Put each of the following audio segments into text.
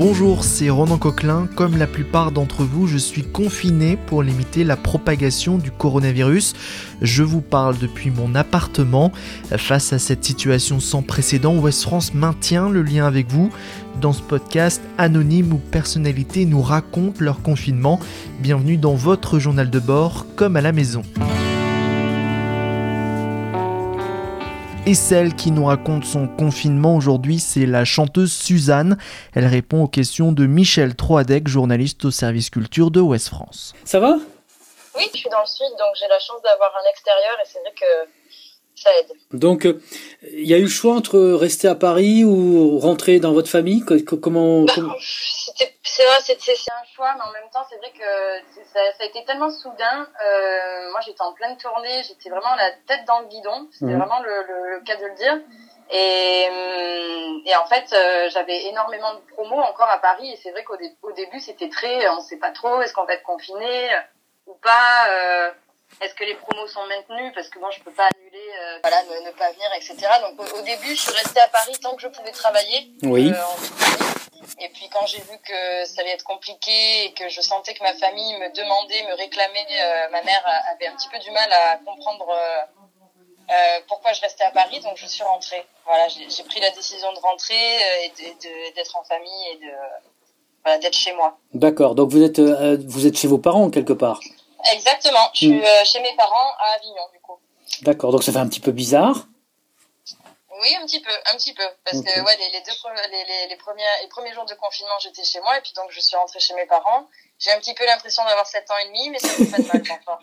Bonjour, c'est Ronan Coquelin. Comme la plupart d'entre vous, je suis confiné pour limiter la propagation du coronavirus. Je vous parle depuis mon appartement. Face à cette situation sans précédent, West France maintient le lien avec vous. Dans ce podcast, anonymes ou personnalités nous racontent leur confinement. Bienvenue dans votre journal de bord, comme à la maison. Et celle qui nous raconte son confinement aujourd'hui, c'est la chanteuse Suzanne. Elle répond aux questions de Michel Troadec, journaliste au service culture de Ouest France. Ça va? Oui, je suis dans le sud, donc j'ai la chance d'avoir un extérieur et c'est vrai que ça aide. Donc, il y a eu le choix entre rester à Paris ou rentrer dans votre famille Comment, bah, c'est vrai, c'est un choix, mais en même temps, c'est vrai que ça, ça, a été tellement soudain. Euh, moi, j'étais en pleine tournée, j'étais vraiment la tête dans le guidon. C'était mhm. vraiment le, le, cas de le dire. Et, hum, et en fait, euh, j'avais énormément de promos encore à Paris. Et c'est vrai qu'au au début, c'était très, on sait pas trop, est-ce qu'on va être confiné ou pas euh, Est-ce que les promos sont maintenus Parce que moi, je peux pas annuler, euh, voilà, ne, pas venir, etc. Donc au, début, je suis restée à Paris tant que je pouvais travailler. Oui. Et puis quand j'ai vu que ça allait être compliqué et que je sentais que ma famille me demandait, me réclamait, euh, ma mère avait un petit peu du mal à comprendre euh, euh pourquoi je restais à Paris, donc je suis rentrée. Voilà, j'ai pris la décision de rentrer euh, et d'être en famille et de voilà, d'être chez moi. D'accord, donc vous êtes vous êtes chez vos parents quelque part? Exactement, je suis hmm. chez mes parents à Avignon du coup. D'accord, donc ça fait un petit peu bizarre. Oui, un petit peu, un petit peu, parce que ouais, les, les deux les, les, les, premiers les premiers jours de confinement, j'étais chez moi et puis donc je suis rentrée chez mes parents. J'ai un petit peu l'impression d'avoir 7 ans et demi, mais ça me fait pas de mal parfois.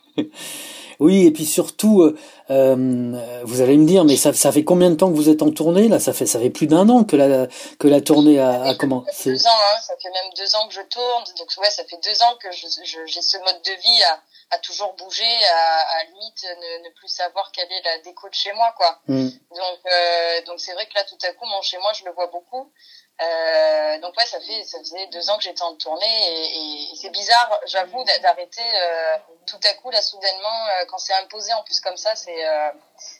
oui, et puis surtout, euh, euh, vous allez me dire, mais ça, ça fait combien de temps que vous êtes en tournée là? Ça fait ça fait plus d'un an que la que la tournée a, a commencé. Deux ans, hein, ça fait même deux ans que je tourne, donc ouais, ça fait deux ans que j'ai je, ce mode de vie à à toujours bouger, à, à limite ne, ne, plus savoir quelle est la déco de chez moi, quoi. Mm. Donc, euh, donc c'est vrai que là, tout à coup, mon chez moi, je le vois beaucoup. Euh, donc ouais, ça fait ça faisait deux ans que j'étais en tournée et, et, c'est bizarre, j'avoue, d'arrêter euh, tout à coup là soudainement euh, quand c'est imposé en plus comme ça, c'est euh,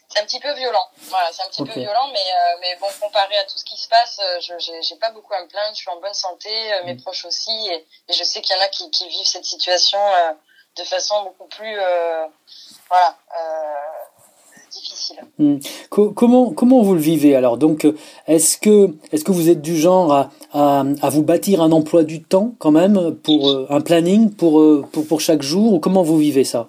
c'est un petit peu violent. Voilà, c'est un petit peu violent, mais mais bon comparé à tout ce qui se passe, je j'ai pas beaucoup à me plaindre, je suis en bonne santé, mes mm. proches aussi, et, et je sais qu'il y en a qui, qui vivent cette situation de façon beaucoup plus euh, voilà euh, difficile. Hmm. comment comment vous le vivez alors? Donc est-ce que est-ce que vous êtes du genre à, à, à, vous bâtir un emploi du temps quand même pour euh, un planning pour, pour pour chaque jour ou comment vous vivez ça?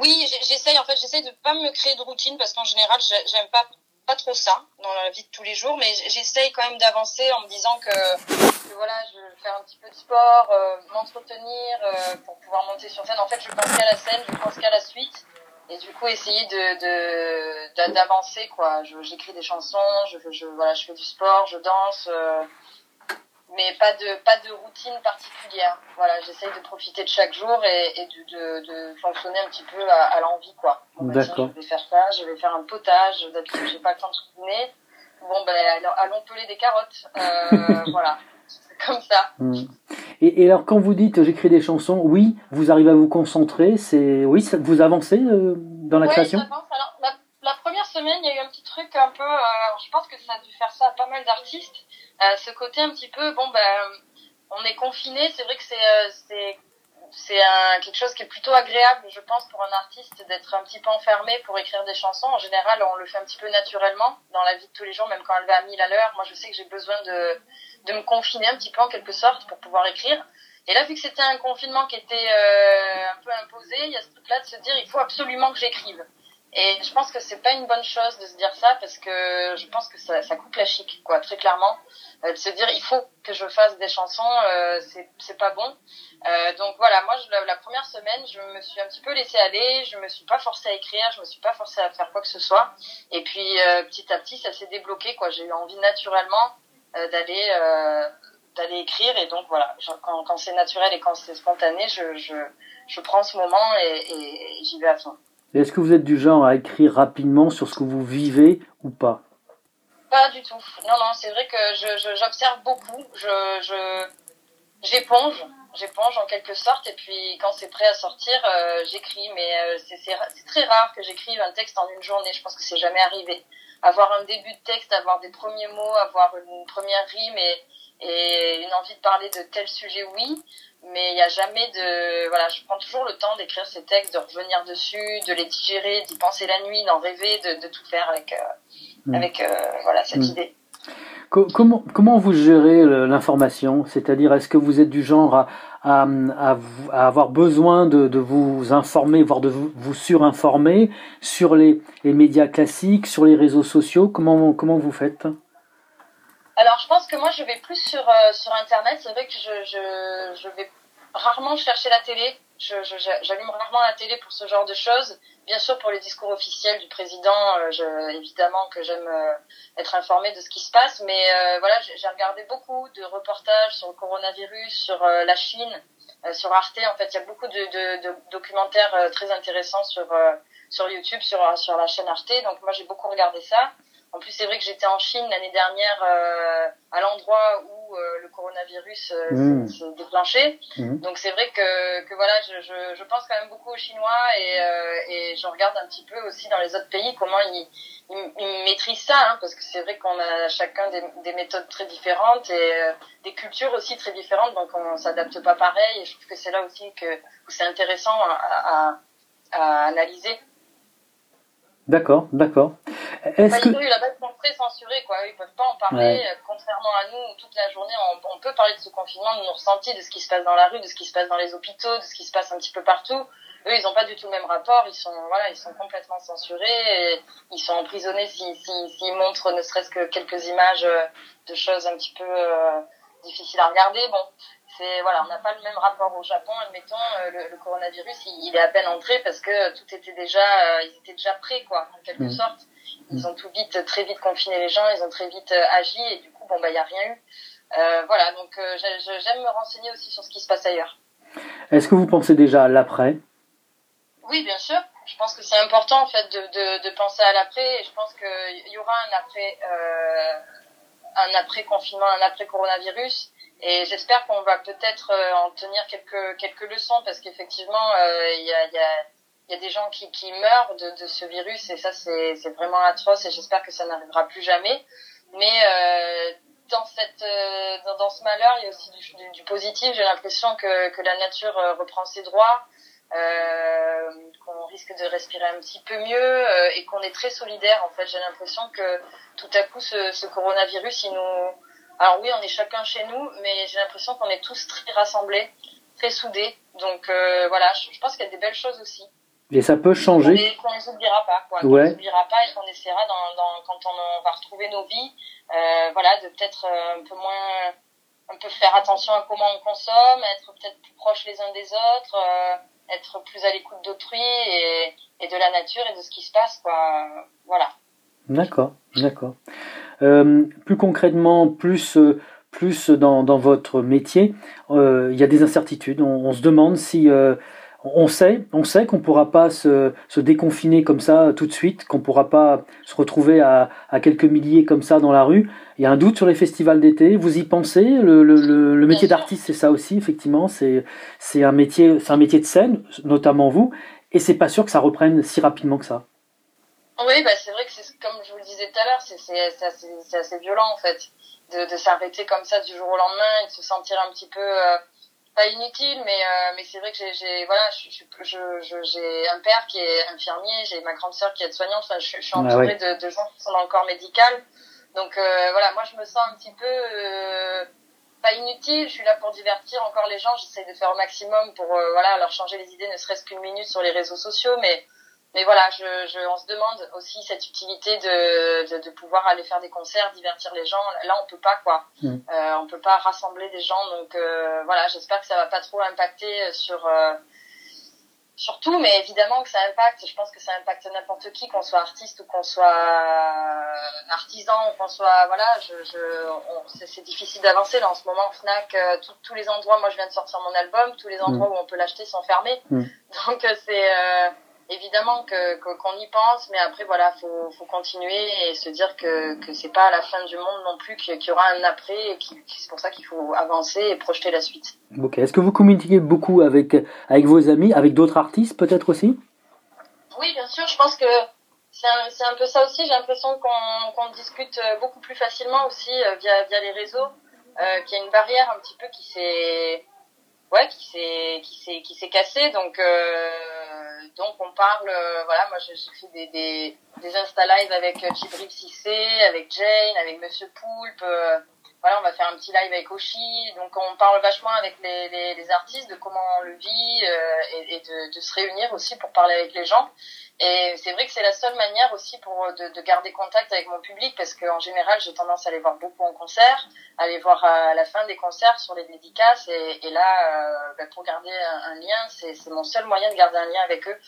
Oui, j'essaye en fait j'essaye de pas me créer de routine parce qu'en général j'aime pas pas trop ça dans la vie de tous les jours, mais j'essaye quand même d'avancer en me disant que, voilà, je vais faire un petit peu de sport, euh, m'entretenir euh, pour pouvoir monter sur scène. En fait, je pense qu'à la scène, je pense qu'à la suite, et du coup essayer de d'avancer quoi. J'écris des chansons, je, je voilà, je fais du sport, je danse. Euh, mais pas de pas de routine particulière. Voilà, j'essaye de profiter de chaque jour et, et de, de, de, fonctionner un petit peu à, à l'envie, quoi. D'accord. Je vais faire ça, je vais faire un potage. D'habitude, j'ai pas le temps de cuisiner. Bon, ben, allons peler des carottes. Euh, voilà, comme ça. Hmm. Et, et, alors, quand vous dites j'écris des chansons, oui, vous arrivez à vous concentrer. C'est oui, ça, vous avancez euh, dans la création. Alors, la, la, première semaine, il y a eu un petit truc un peu. Euh, je pense que ça a dû faire ça à pas mal d'artistes ce côté un petit peu, bon, ben, on est confiné, c'est vrai que c'est, euh, c'est, quelque chose qui est plutôt agréable, je pense, pour un artiste d'être un petit peu enfermé pour écrire des chansons. En général, on le fait un petit peu naturellement dans la vie de tous les jours, même quand elle va à mille à l'heure. Moi, je sais que j'ai besoin de, de me confiner un petit peu en quelque sorte pour pouvoir écrire. Et là, vu que c'était un confinement qui était euh, un peu imposé, il y a ce truc-là de se dire, il faut absolument que j'écrive. Et je pense que c'est pas une bonne chose de se dire ça parce que je pense que ça, ça coupe la chic, quoi, très clairement. Euh, de se dire il faut que je fasse des chansons, euh, c'est pas bon. Euh, donc voilà, moi je, la, première semaine, je me suis un petit peu laissée aller, je me suis pas forcée à écrire, je me suis pas forcée à faire quoi que ce soit. Et puis euh, petit à petit, ça s'est débloqué, quoi. J'ai eu envie naturellement euh, d'aller d'aller écrire et donc voilà, quand, quand c'est naturel et quand c'est spontané, je, je je prends ce moment et, et j'y vais à fond. Est-ce que vous êtes du genre à écrire rapidement sur ce que vous vivez ou pas? Pas du tout. Non, non, c'est vrai que je, j'observe beaucoup. Je, je, j'éponge, j'éponge en quelque sorte. Et puis quand c'est prêt à sortir, euh, j'écris. Mais euh, c'est, très rare que j'écrive un texte en une journée. Je pense que c'est jamais arrivé. avoir un début de texte, avoir des premiers mots, avoir une première rime et, et une envie de parler de tel sujet, oui. Mais il n'y a jamais de, voilà, je prends toujours le temps d'écrire ces textes, de revenir dessus, de les digérer, d'y penser la nuit, d'en rêver, de, de, tout faire avec, mmh. avec, voilà, cette mmh. idée. Comment, vous gérez l'information? C'est-à-dire, est-ce que vous êtes du genre à, avoir besoin de, vous informer, voire de vous, vous surinformer sur les, médias classiques, sur les réseaux sociaux? Comment, vous faites? Alors, je pense que moi, je vais plus sur, euh, sur Internet. C'est vrai que je, je, je vais rarement chercher la télé. J'allume rarement la télé pour ce genre de choses. Bien sûr, pour les discours officiels du président, euh, je, évidemment que j'aime euh, être informée de ce qui se passe. Mais euh, voilà, j'ai regardé beaucoup de reportages sur le coronavirus, sur la Chine, sur Arte. En fait, il y a beaucoup de, de, de documentaires très intéressants sur sur YouTube, sur sur la chaîne Arte. Donc moi, j'ai beaucoup regardé ça. En plus, c'est vrai que j'étais en Chine l'année dernière, euh, à l'endroit où euh, le coronavirus euh, mmh. s'est déclenché. Mmh. Donc c'est vrai que, que voilà, je, je, je, pense quand même beaucoup aux Chinois et, euh, et je regarde un petit peu aussi dans les autres pays comment ils, ils, ils maîtrisent ça, hein, parce que c'est vrai qu'on a chacun des, des, méthodes très différentes et euh, des cultures aussi très différentes, donc on s'adapte pas pareil. Et je trouve que c'est là aussi que c'est intéressant à, à, à analyser. D'accord, d'accord. Est-ce que... là-bas, ils sont très censurés, quoi. Ils peuvent pas en parler. Ouais. Contrairement à nous, toute la journée, on, on, peut parler de ce confinement, de nos ressentis, de ce qui se passe dans la rue, de ce qui se passe dans les hôpitaux, de ce qui se passe un petit peu partout. Eux, ils n'ont pas du tout le même rapport. Ils sont, voilà, ils sont complètement censurés. Et ils sont emprisonnés s'ils si, si, si montrent ne serait-ce que quelques images de choses un petit peu euh, difficiles à regarder. Bon, c'est voilà, on n'a pas le même rapport au Japon. Admettons, euh, le, le, coronavirus, il, il, est à peine entré parce que tout était déjà, euh, ils étaient déjà prêts, quoi, en quelque mmh. sorte. Ils ont tout vite, très vite confiné les gens, ils ont très vite euh, agi et du coup, bon bah, il y a rien eu. Euh, voilà, donc euh, j'aime me renseigner aussi sur ce qui se passe ailleurs. Est-ce que vous pensez déjà à l'après? Oui, bien sûr. Je pense que c'est important en fait de, de, de, penser à l'après et je pense qu'il y aura un après, euh, un après confinement, un après coronavirus et j'espère qu'on va peut-être euh, en tenir quelques quelques leçons parce qu'effectivement euh, il y, a, y, a, y, a, des gens qui, qui meurent de, de ce virus et ça c'est c'est vraiment atroce et j'espère que ça n'arrivera plus jamais. Mais euh, dans cette euh, dans, ce malheur il y a aussi du, du, positif. J'ai l'impression que que la nature euh, reprend ses droits. Euh, qu'on risque de respirer un petit peu mieux et qu'on est très solidaire en fait j'ai l'impression que tout à coup ce, ce coronavirus il nous alors oui, on est chacun chez nous, mais j'ai l'impression qu'on est tous très rassemblés, très soudés. Donc euh, voilà, je, je pense qu'il y a des belles choses aussi. Et ça peut changer. Qu'on les oubliera pas, quoi. Ouais. Qu'on les oubliera pas et qu'on essaiera dans, dans, quand on va retrouver nos vies, euh, voilà, de peut-être euh, un peu moins, un peu faire attention à comment on consomme, être peut-être plus proches les uns des autres, euh, être plus à l'écoute d'autrui et, et de la nature et de ce qui se passe, quoi. Voilà. D'accord, d'accord. Euh, plus concrètement, plus plus dans, dans votre métier, euh, il y a des incertitudes. On, on se demande si euh, on sait, on sait qu'on pourra pas se, se, déconfiner comme ça tout de suite, qu'on pourra pas se retrouver à, à, quelques milliers comme ça dans la rue. Il y a un doute sur les festivals d'été. Vous y pensez? Le, le, le, le métier d'artiste, c'est ça aussi, effectivement. C'est c'est un métier, c'est un métier de scène, notamment vous, et c'est pas sûr que ça reprenne si rapidement que ça. Oui, bah c'est vrai que c'est comme je vous le disais tout à l'heure, c'est assez, assez violent en fait de, de s'arrêter comme ça du jour au lendemain et de se sentir un petit peu euh, pas inutile, mais euh, mais c'est vrai que j'ai voilà, je je je j'ai un père qui est infirmier, j'ai ma grande sœur qui est soignante, enfin je, je suis entourée ah ouais. de, de, gens qui sont dans le corps médical, donc euh, voilà, moi je me sens un petit peu euh, pas inutile, je suis là pour divertir encore les gens, j'essaie de faire au maximum pour euh, voilà leur changer les idées, ne serait-ce qu'une minute sur les réseaux sociaux, mais mais voilà, je, je, on se demande aussi cette utilité de, de, de, pouvoir aller faire des concerts, divertir les gens. Là, on peut pas quoi. Mm. Euh, on peut pas rassembler des gens. Donc euh, voilà, j'espère que ça va pas trop impacter sur euh, sur tout, mais évidemment que ça impacte. Je pense que ça impacte n'importe qui, qu'on soit artiste ou qu'on soit artisan ou qu'on soit voilà. Je, je c'est difficile d'avancer là en ce moment. Fnac, euh, tous les endroits. Moi, je viens de sortir mon album. Tous les endroits mm. où on peut l'acheter sont fermés. Mm. Donc c'est euh, évidemment que qu'on y pense, mais après voilà, faut faut continuer et se dire que que c'est pas la fin du monde non plus, qu'il y aura un après, et c'est pour ça qu'il faut avancer et projeter la suite. Ok. Est-ce que vous communiquez beaucoup avec avec vos amis, avec d'autres artistes peut-être aussi? Oui, bien sûr. Je pense que c'est un, un, peu ça aussi. J'ai l'impression qu'on qu'on discute beaucoup plus facilement aussi via, via les réseaux, qu'il y a une barrière un petit peu qui s'est ouais qui s'est qui s'est qui s'est cassé donc euh, donc on parle euh, voilà moi j'ai fait des des des insta live avec Djibril Cissé avec Jane avec Monsieur Poulpe euh, voilà on va faire un petit live avec Oshi. Donc on parle vachement avec les les, les artistes de comment on le vit euh, et, et de, de se réunir aussi pour parler avec les gens. Et c'est vrai que c'est la seule manière aussi pour de, de, garder contact avec mon public parce qu'en général j'ai tendance à aller voir beaucoup en concert, à aller voir à la fin des concerts sur les dédicaces. Et, et là euh, bah, pour garder un, lien c'est mon seul moyen de garder un lien avec eux.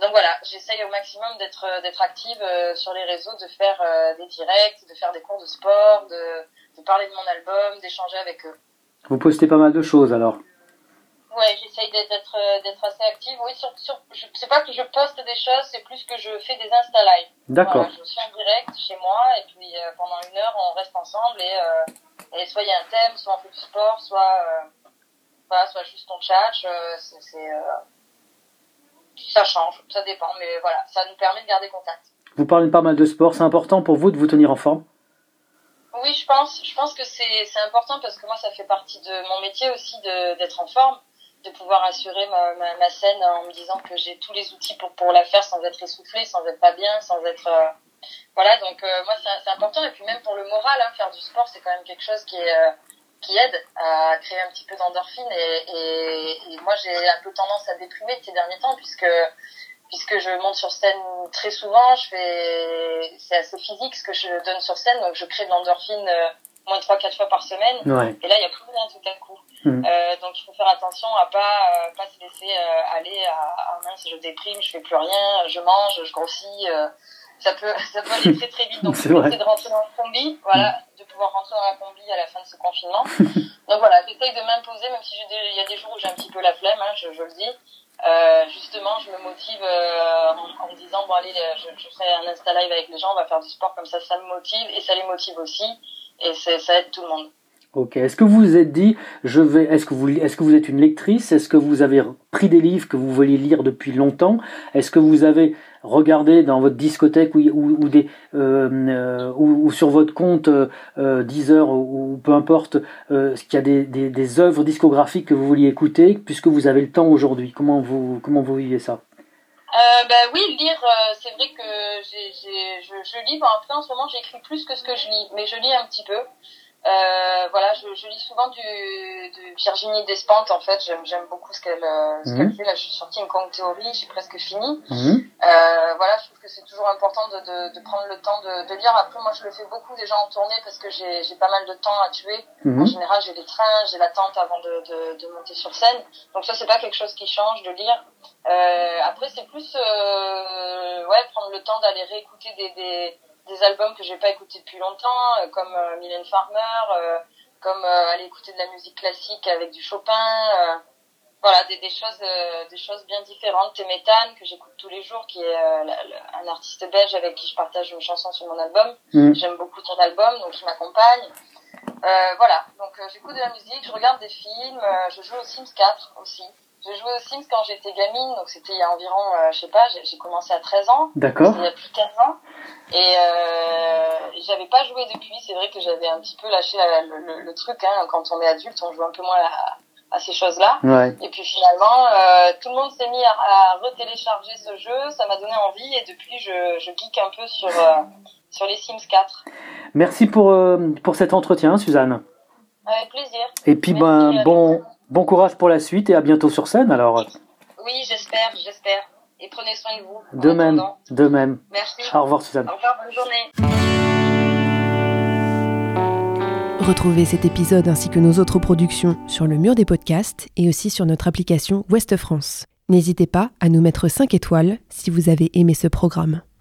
Donc voilà, j'essaye au maximum d'être d'être active euh, sur les réseaux, de faire euh, des directs, de faire des cours de sport, de, de parler de mon album, d'échanger avec eux. Vous postez pas mal de choses alors Ouais, j'essaye d'être d'être assez active. Oui, sur, sur, sais pas que je poste des choses, c'est plus que je fais des insta live. D'accord. Voilà, je suis en direct chez moi et puis euh, pendant une heure on reste ensemble et, euh, et soit il y a un thème, soit on fait du sport, soit euh, voilà, soit juste on chat. Euh, c'est euh, ça change, ça dépend, mais voilà, ça nous permet de garder contact. Vous parlez pas mal de sport, c'est important pour vous de vous tenir en forme? Oui, je pense. Je pense que c'est important parce que moi ça fait partie de mon métier aussi d'être en forme de pouvoir assurer ma, ma, ma, scène en me disant que j'ai tous les outils pour pour la faire sans être essoufflé, sans être pas bien, sans être euh, voilà donc euh, moi c'est important et puis même pour le moral hein, faire du sport c'est quand même quelque chose qui est euh, qui aide à créer un petit peu d'endorphine et, et, moi j'ai un peu tendance à déprimer ces derniers temps puisque puisque je monte sur scène très souvent, je fais c'est assez physique ce que je donne sur scène donc je crée de l'endorphine moins de 3-4 fois par semaine. Ouais. Et là, il n'y a plus rien tout à coup. Mmh. Euh, donc, il faut faire attention à pas, euh, pas se laisser euh, aller à, à mince, je déprime, je fais plus rien, je mange, je grossis. Euh, ça peut, ça peut aller très très vite. Donc, c'est de rentrer dans le combi, voilà, mmh. de pouvoir rentrer dans la combi à la fin de ce confinement. donc voilà, j'essaye de m'imposer, même si il y a des jours où j'ai un petit peu la flemme, hein, je, je le dis. Euh, justement, je me motive euh, en, me disant bon allez, je, je ferai un Insta live avec les gens, on va faire du sport comme ça, ça me motive et ça les motive aussi et ça aide tout le monde. Ok. Est-ce que vous vous êtes dit, je vais, est-ce que vous, est-ce que vous êtes une lectrice? Est-ce que vous avez pris des livres que vous vouliez lire depuis longtemps? Est-ce que vous avez regardé dans votre discothèque euh, euh, ou, ou, sur votre compte euh, Deezer ou, peu importe, euh, qu'il y a des, des, œuvres discographiques que vous vouliez écouter puisque vous avez le temps aujourd'hui Comment vous, comment vous vivez ça? Euh, bah oui, lire, euh, c'est vrai que j'ai, je, je lis. Après, en ce moment, j'écris plus que ce que je lis, mais je lis un petit peu. Euh, voilà, je, je lis souvent du, de Virginie Despentes, en fait. J'aime, j'aime beaucoup ce qu'elle, ce Mhm. qu'elle fait. Là, je suis sortie une Kong Theory, j'ai presque fini. Mhm. Euh, voilà, je trouve que c'est toujours important de, de, de prendre le temps de, de lire. Après, moi, je le fais beaucoup déjà en tournée parce que j'ai, j'ai pas mal de temps à tuer. En Mhm. général, j'ai les trains, j'ai l'attente avant de, de, de monter sur scène. Donc ça, c'est pas quelque chose qui change de lire. Euh, après, c'est plus euh, ouais prendre le temps d'aller réécouter des, des, des albums que j'ai pas écoutés depuis longtemps, euh, comme euh, Mylène Farmer, euh, comme euh, aller écouter de la musique classique avec du Chopin. euh, voilà, des, des choses, euh, des choses bien différentes. Téméthane que j'écoute tous les jours, qui est euh, la- la- un artiste belge avec qui je partage une chanson sur mon album. Mhm. J'aime beaucoup ton album, donc il m'accompagne. Euh, voilà, donc euh, j'écoute de la musique, je regarde des films, euh, je joue aux Sims 4 aussi. Je jouais aux Sims quand j'étais gamine, donc c'était il y a environ, euh, je sais pas, j'ai commencé à 13 ans, D'accord. il y a plus de 15 ans. Et euh, j'avais pas joué depuis, c'est vrai que j'avais un petit peu lâché la- le, le- le truc, hein. quand on est adulte, on joue un peu moins à, à ces choses-là. Ouais. Et puis finalement, euh, tout le monde s'est mis à, à retélécharger ce jeu, ça m'a donné envie, et depuis je, je geek un peu sur, euh, sur les Sims 4. Merci pour, euh, pour cet entretien, Suzanne. Avec plaisir. Et puis, Merci, ben, bon, bon courage pour la suite et à bientôt sur scène, alors. Oui, j'espère, j'espère. Et prenez soin de vous. De même, attendant. de même. Merci. Au revoir, Suzanne. Au revoir, bonne journée. Retrouvez cet épisode ainsi que nos autres productions sur le mur des podcasts et aussi sur notre application Ouest France. N'hésitez pas à nous mettre 5 étoiles si vous avez aimé ce programme.